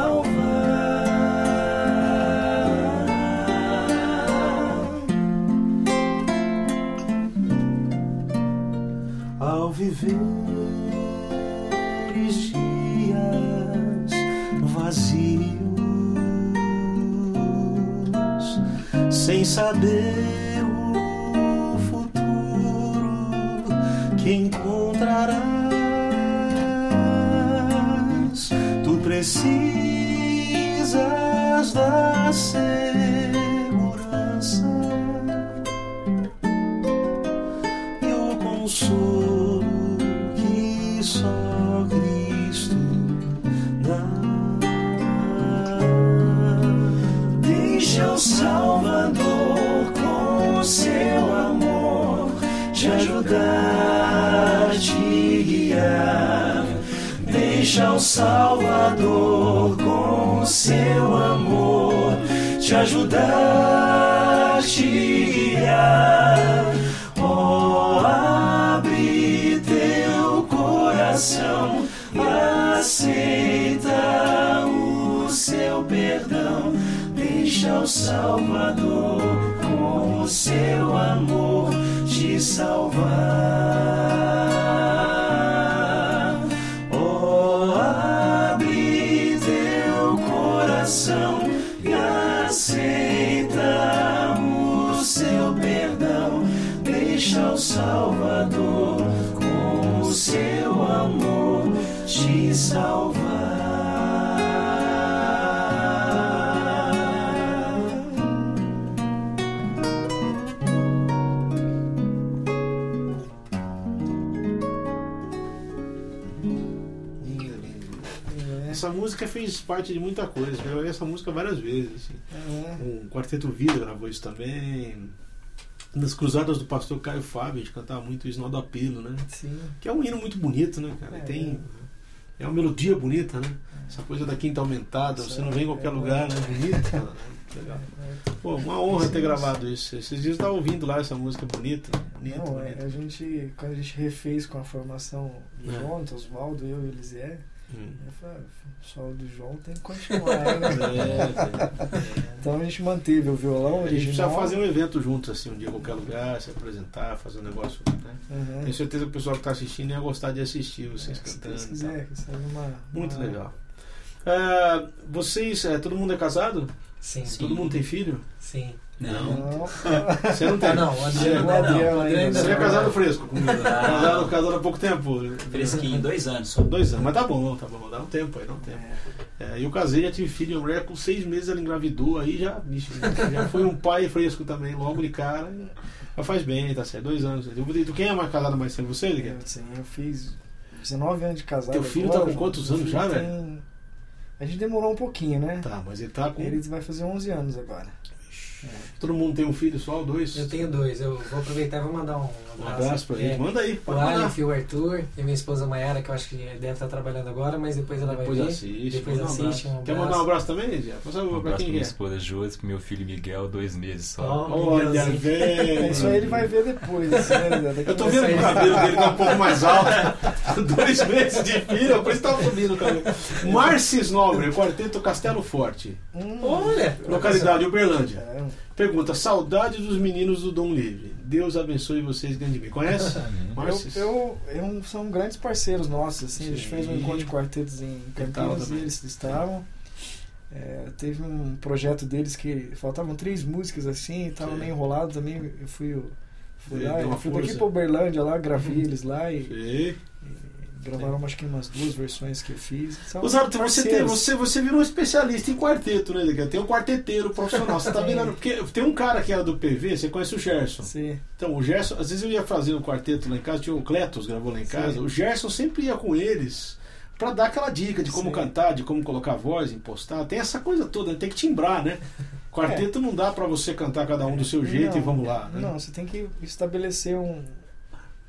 Salvar. Ao viver os dias vazios, saber o futuro que encontrarás. Tu precisas da segurança e o consolo que só Cristo dá. Deixa o Salvador com o seu amor te ajudar, te guiar. Deixa o Salvador com o seu amor te ajudar, te guiar. Oh, abre teu coração, aceita o seu perdão. Deixa o Salvador com o seu amor te salvar. Deixa o Salvador com o seu amor te salvar. Essa música fez parte de muita coisa. Eu ouvi essa música várias vezes. Assim. é. O Quarteto Vida gravou isso também. Nas Cruzadas do Pastor Caio Fábio, a gente cantava muito isso no do apelo, né? Sim. Que é um hino muito bonito, né, cara? É, Tem. É uma melodia bonita, né? Essa coisa da quinta aumentada, você não vem em qualquer É, lugar, né? Bonita. né? Legal. Pô, uma honra ter gravado isso. Esses dias eu tava ouvindo lá essa música bonita. Bonita, Não, é, bonita. a gente, quando a gente refez com a formação É. Então, Oswaldo, eu e o Elisier, Hum. eu falei, ah, o solo do João tem que continuar, né? [laughs] É, Então a gente manteve o violão a gente precisa original. fazer um evento juntos, assim, um dia em qualquer lugar, se apresentar, fazer um negócio, né? Uhum. Tenho certeza que o pessoal que está assistindo ia gostar de assistir vocês É, se cantando. Deus e quiser, que seja uma, tal. Muito uma- legal. Ah, vocês, é, todo mundo é casado? Sim, sim. Todo mundo tem filho? Sim. Não. Não, Você não tem? Ah, não, o Adriano o ainda não. Adriano O Adriano ainda Você é não. casado fresco comigo? né? Casado, casado há pouco tempo. Fresquinho, dois anos só. Dois anos, mas tá bom, tá bom, dá um tempo aí, dá um tempo. É, eu casei, já tive filho, a mulher com seis meses ela engravidou, aí já, vixe, já foi um pai fresco também, logo de cara. Já faz bem, tá certo, dois anos. Tu quem é mais casado mais cedo? Você, É, Liguel? sim, eu fiz 19 anos de casado. Teu filho agora, tá com quantos anos já, tem- A gente demorou um pouquinho, né? Tá, mas ele tá com. Ele vai fazer 11 anos agora. Todo mundo tem um filho só, dois? Eu tenho dois. Eu vou aproveitar e vou mandar um Um abraço. abraço pra É, gente. Manda aí, O. Aleph o Arthur e minha esposa Mayara, que eu acho que deve estar trabalhando agora, mas depois ela Depois vai ver. assiste. Depois um assiste, um Quer mandar um abraço. também? Faz Um pra abraço pra quem minha quer? esposa Josi, pro meu filho Miguel, dois meses só. Ó, Olha, velho. Isso aí ele vai ver depois. Assim, né? Eu tô vendo que o cabelo dele tá um pouco mais alto. [laughs] Dois meses de filho, por isso tava subindo o cabelo. Marcis Nobre, Quarteto Castelo Forte. Hum, Olha! Localidade Uberlândia. é, Pergunta: Saudade dos meninos do Dom Livre. Deus abençoe vocês grandemente. Conhece? Eu, eu, eu- são grandes parceiros nossos. Assim, a gente Sim. fez um encontro de quartetos em Campinas e eles estavam. É, teve um projeto deles que faltavam três músicas assim, estavam Sim. meio enrolado também. Eu fui, fui lá, eu fui daqui pra Uberlândia lá, gravei eles lá e, e gravaram acho que umas duas versões que eu fiz. São Osado, você, tem, você, você virou um especialista em quarteto, né, Liga? Tem um quarteteiro profissional. Você tá [laughs] Sim. virando. Porque tem um cara que era do PV, você conhece o Gerson. Sim. Então, o Gerson, às vezes eu ia fazer um quarteto lá em casa, tinha o Cletos gravou lá em casa, Sim. o Gerson sempre ia com eles pra dar aquela dica de como Sim. cantar, de como colocar voz, impostar. Tem essa coisa toda, tem que timbrar, né? [laughs] Quarteto não dá pra você cantar cada um do seu jeito e Não, vamos lá. Né? Não, você tem que estabelecer um,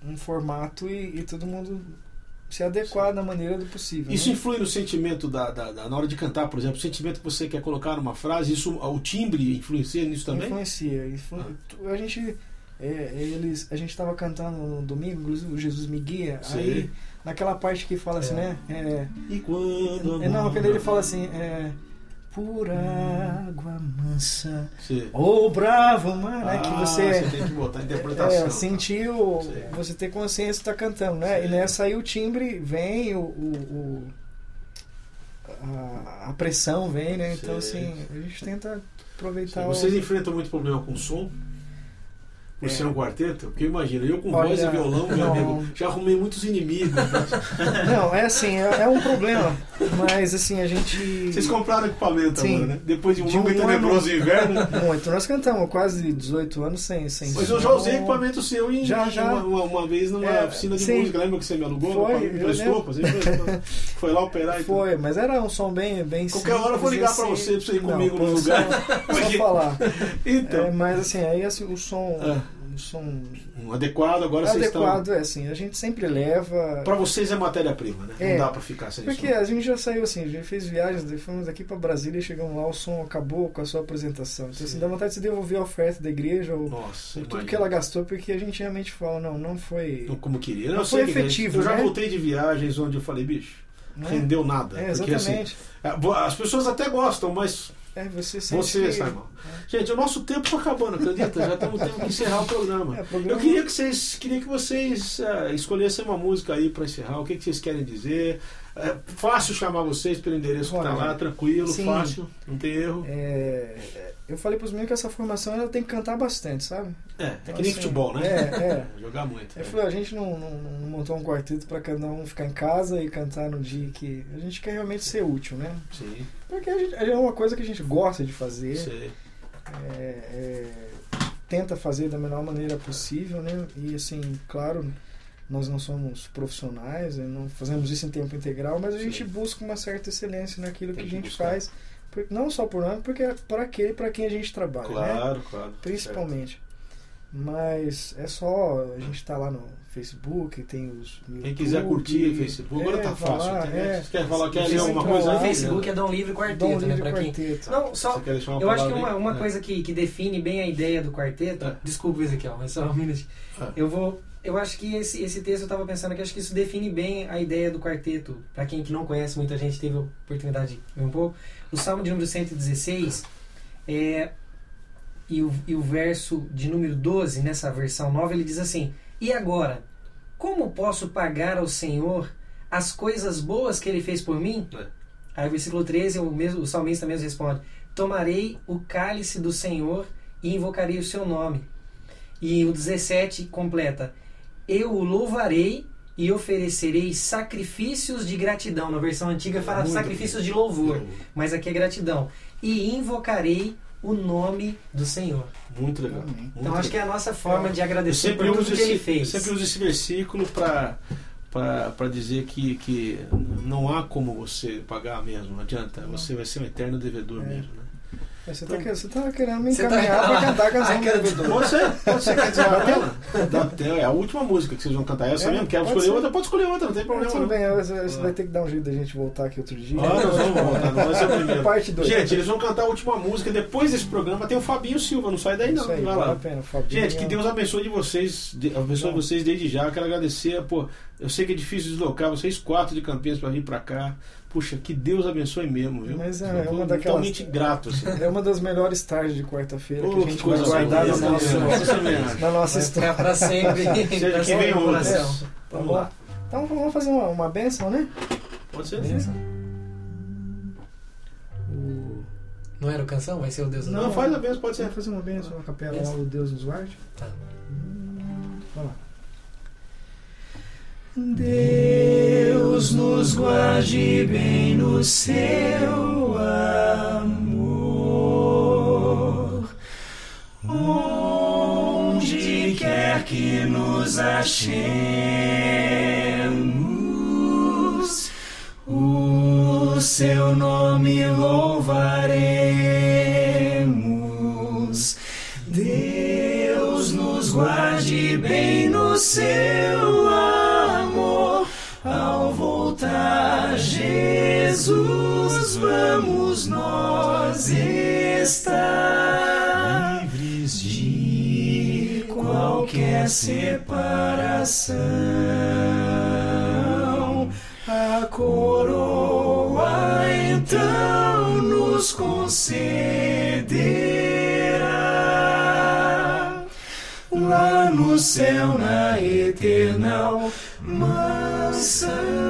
um formato e, e todo mundo se adequar da maneira do possível. Isso né? influi no sentimento da, da- da- na hora de cantar, por exemplo, o sentimento que você quer colocar numa frase, isso, o timbre influencia nisso também? Influencia. influ- tu- A gente. é, eles, a gente estava cantando no domingo, inclusive o Jesus me guia. Sei. Aí, naquela parte que fala assim, É. né? É, E quando. é, não, quando ele fala assim, é, por água mansa, Você, ou bravo, mano, né? Que Ah, você. tem que botar a interpretação. É, sentiu, Sei. você ter consciência que tá cantando, né? Sei. E nessa aí o timbre vem, o, o, o- a, a pressão vem, né? Então, assim, a gente tenta aproveitar Vocês o... enfrentam muito problema com som? Por É. ser um quarteto? Porque imagina, eu com Olha, voz e violão, meu não. amigo, já arrumei muitos inimigos. [laughs] Não, é assim, é, é um problema, mas assim, a gente... Vocês compraram equipamento Sim. agora, né? Depois de um De longo e um ano. tenebroso inverno. Muito, nós cantamos quase 18 anos sem, sem Mas eu já usei equipamento seu em, Já, já. Uma, uma- uma vez numa É, oficina de sim. música. Lembra que você me alugou? Foi, me emprestou? lembro. Você emprestou. Foi lá operar e tudo. Foi, mas era um som bem, bem Qualquer hora eu vou ligar pra você, pra você ir comigo no só- lugar. Só Porque- falar. [laughs] Então, É, mas assim, aí assim, o som, Ah. O som um adequado, agora vocês estão... adequado é assim, a gente sempre leva. Pra vocês é matéria-prima, né? É. Não dá pra ficar sem Porque som. a gente já saiu assim, a gente fez viagens, fomos aqui pra Brasília e chegamos lá, o som acabou com a sua apresentação. Então assim, Sim. dá vontade de se devolver a oferta da igreja ou Nossa, ou tudo que ela gastou, porque a gente realmente fala, não, não foi. Não como queria. Não eu foi efetivo, Eu já né? voltei de viagens onde eu falei, bicho, né? rendeu nada. É, porque assim, exatamente. as pessoas até gostam, mas É, você sente você, que- Simon. Gente, o nosso tempo tá acabando, acredita? Já temos tempo que encerrar o programa. [laughs] É, programa- Eu queria que vocês, queria que vocês eh, escolhessem uma música aí pra encerrar. O que, que vocês querem dizer? É fácil chamar vocês pelo endereço que tá Olha, lá, tranquilo, sim. fácil, não tem erro. É, eu falei pros meninos que essa formação ela tem que cantar bastante, sabe? É, é Então, que nem assim, futebol, né? É, é. [laughs] Jogar muito. Eu né? falei, a gente não, não- não montou um quarteto pra cada um ficar em casa e cantar no dia que. A gente quer realmente ser útil, né? Sim, Porque gente- é uma coisa que a gente gosta de fazer, sei. é, é, tenta fazer da melhor maneira possível, né? E assim, claro, nós não somos profissionais, né? não fazemos isso em tempo integral, mas a Sim. gente busca uma certa excelência naquilo Tem que a gente buscar. faz, por- não só por nós, porque é por aquele para quem a gente trabalha, né? Claro, claro. Principalmente. Mas é só a gente tá lá no Facebook, tem os. no Quem quiser YouTube, curtir o Facebook, agora é, tá fácil. é. Você quer falar, quer ler alguma coisa O? Facebook é Dom Livre Quarteto, Dom né? Livre Pra quem... Quarteto. Não, só... Você quer deixar uma Eu acho que uma, uma É. coisa que, que define bem a ideia do quarteto. É. Desculpa, Ezequiel, mas só um minuto. É. Eu vou. Eu acho que esse, esse texto eu estava pensando que acho que isso define bem a ideia do quarteto. Para quem que não conhece, muita gente teve a oportunidade de ver um pouco. O Salmo de número 116 é, e, o, e o verso de número 12, nessa versão nova, ele diz assim: E agora, como posso pagar ao Senhor as coisas boas que ele fez por mim? É. Aí o versículo 13, o, mesmo, o salmista mesmo responde: Tomarei o cálice do Senhor e invocarei o seu nome. E o 17 completa: Eu o louvarei e oferecerei sacrifícios de gratidão. Na versão antiga fala Muito sacrifícios bem. de louvor, mas aqui é gratidão. E invocarei o nome do Senhor. Muito legal. Muito Então acho que é legal. a nossa forma de Eu agradecer por tudo que ele esse, fez. sempre uso esse versículo para para dizer que, que não há como você pagar mesmo, não adianta, você vai ser um eterno devedor É. mesmo. Né? Você, Então- tá, que- você tá querendo me Você tá- encaminhar pra [laughs] cantar a canção do ser, pode ser, quer dizer, dá tempo? É a última música que vocês vão cantar, essa É, mesmo, quer escolher ser. outra, pode escolher outra, não tem problema tudo bem, você você Ah. vai ter que dar um jeito da gente voltar aqui outro dia. Ah, nós vamos voltar, não vai ser o [laughs] primeiro. Parte 2. Gente, eles vão cantar a última música, depois desse programa tem o Fabinho Silva, não sai daí não, Isso aí, vai vale lá. a pena, Fabinho. Gente, que Deus abençoe de vocês, de- abençoe vocês desde já. Quero agradecer, pô. Eu sei que é difícil deslocar vocês quatro de Campinas para vir para cá. Puxa, que Deus abençoe mesmo, viu? Mas é, é uma daquelas- Totalmente grato, assim. É uma das melhores tardes de quarta-feira Ô, que a que gente vai guardar boa. no nosso, Isso também acho. [laughs] na nossa Vai história. pra sempre. [laughs] Seja que no outras. Tá Vamos bom? lá. Então vamos fazer uma, uma bênção, né? Pode ser? Não era o canção? Vai ser o Deus do Não, Nome? faz a vez, pode ser. Vamos fazer uma bênção, uma capela do Deus nos guarde. Tá. Vamos lá. Deus nos guarde bem no seu amor, onde quer que nos achemos, o seu nome louvaremos. Separação. A coroa então nos concederá lá no céu na eternal mansão.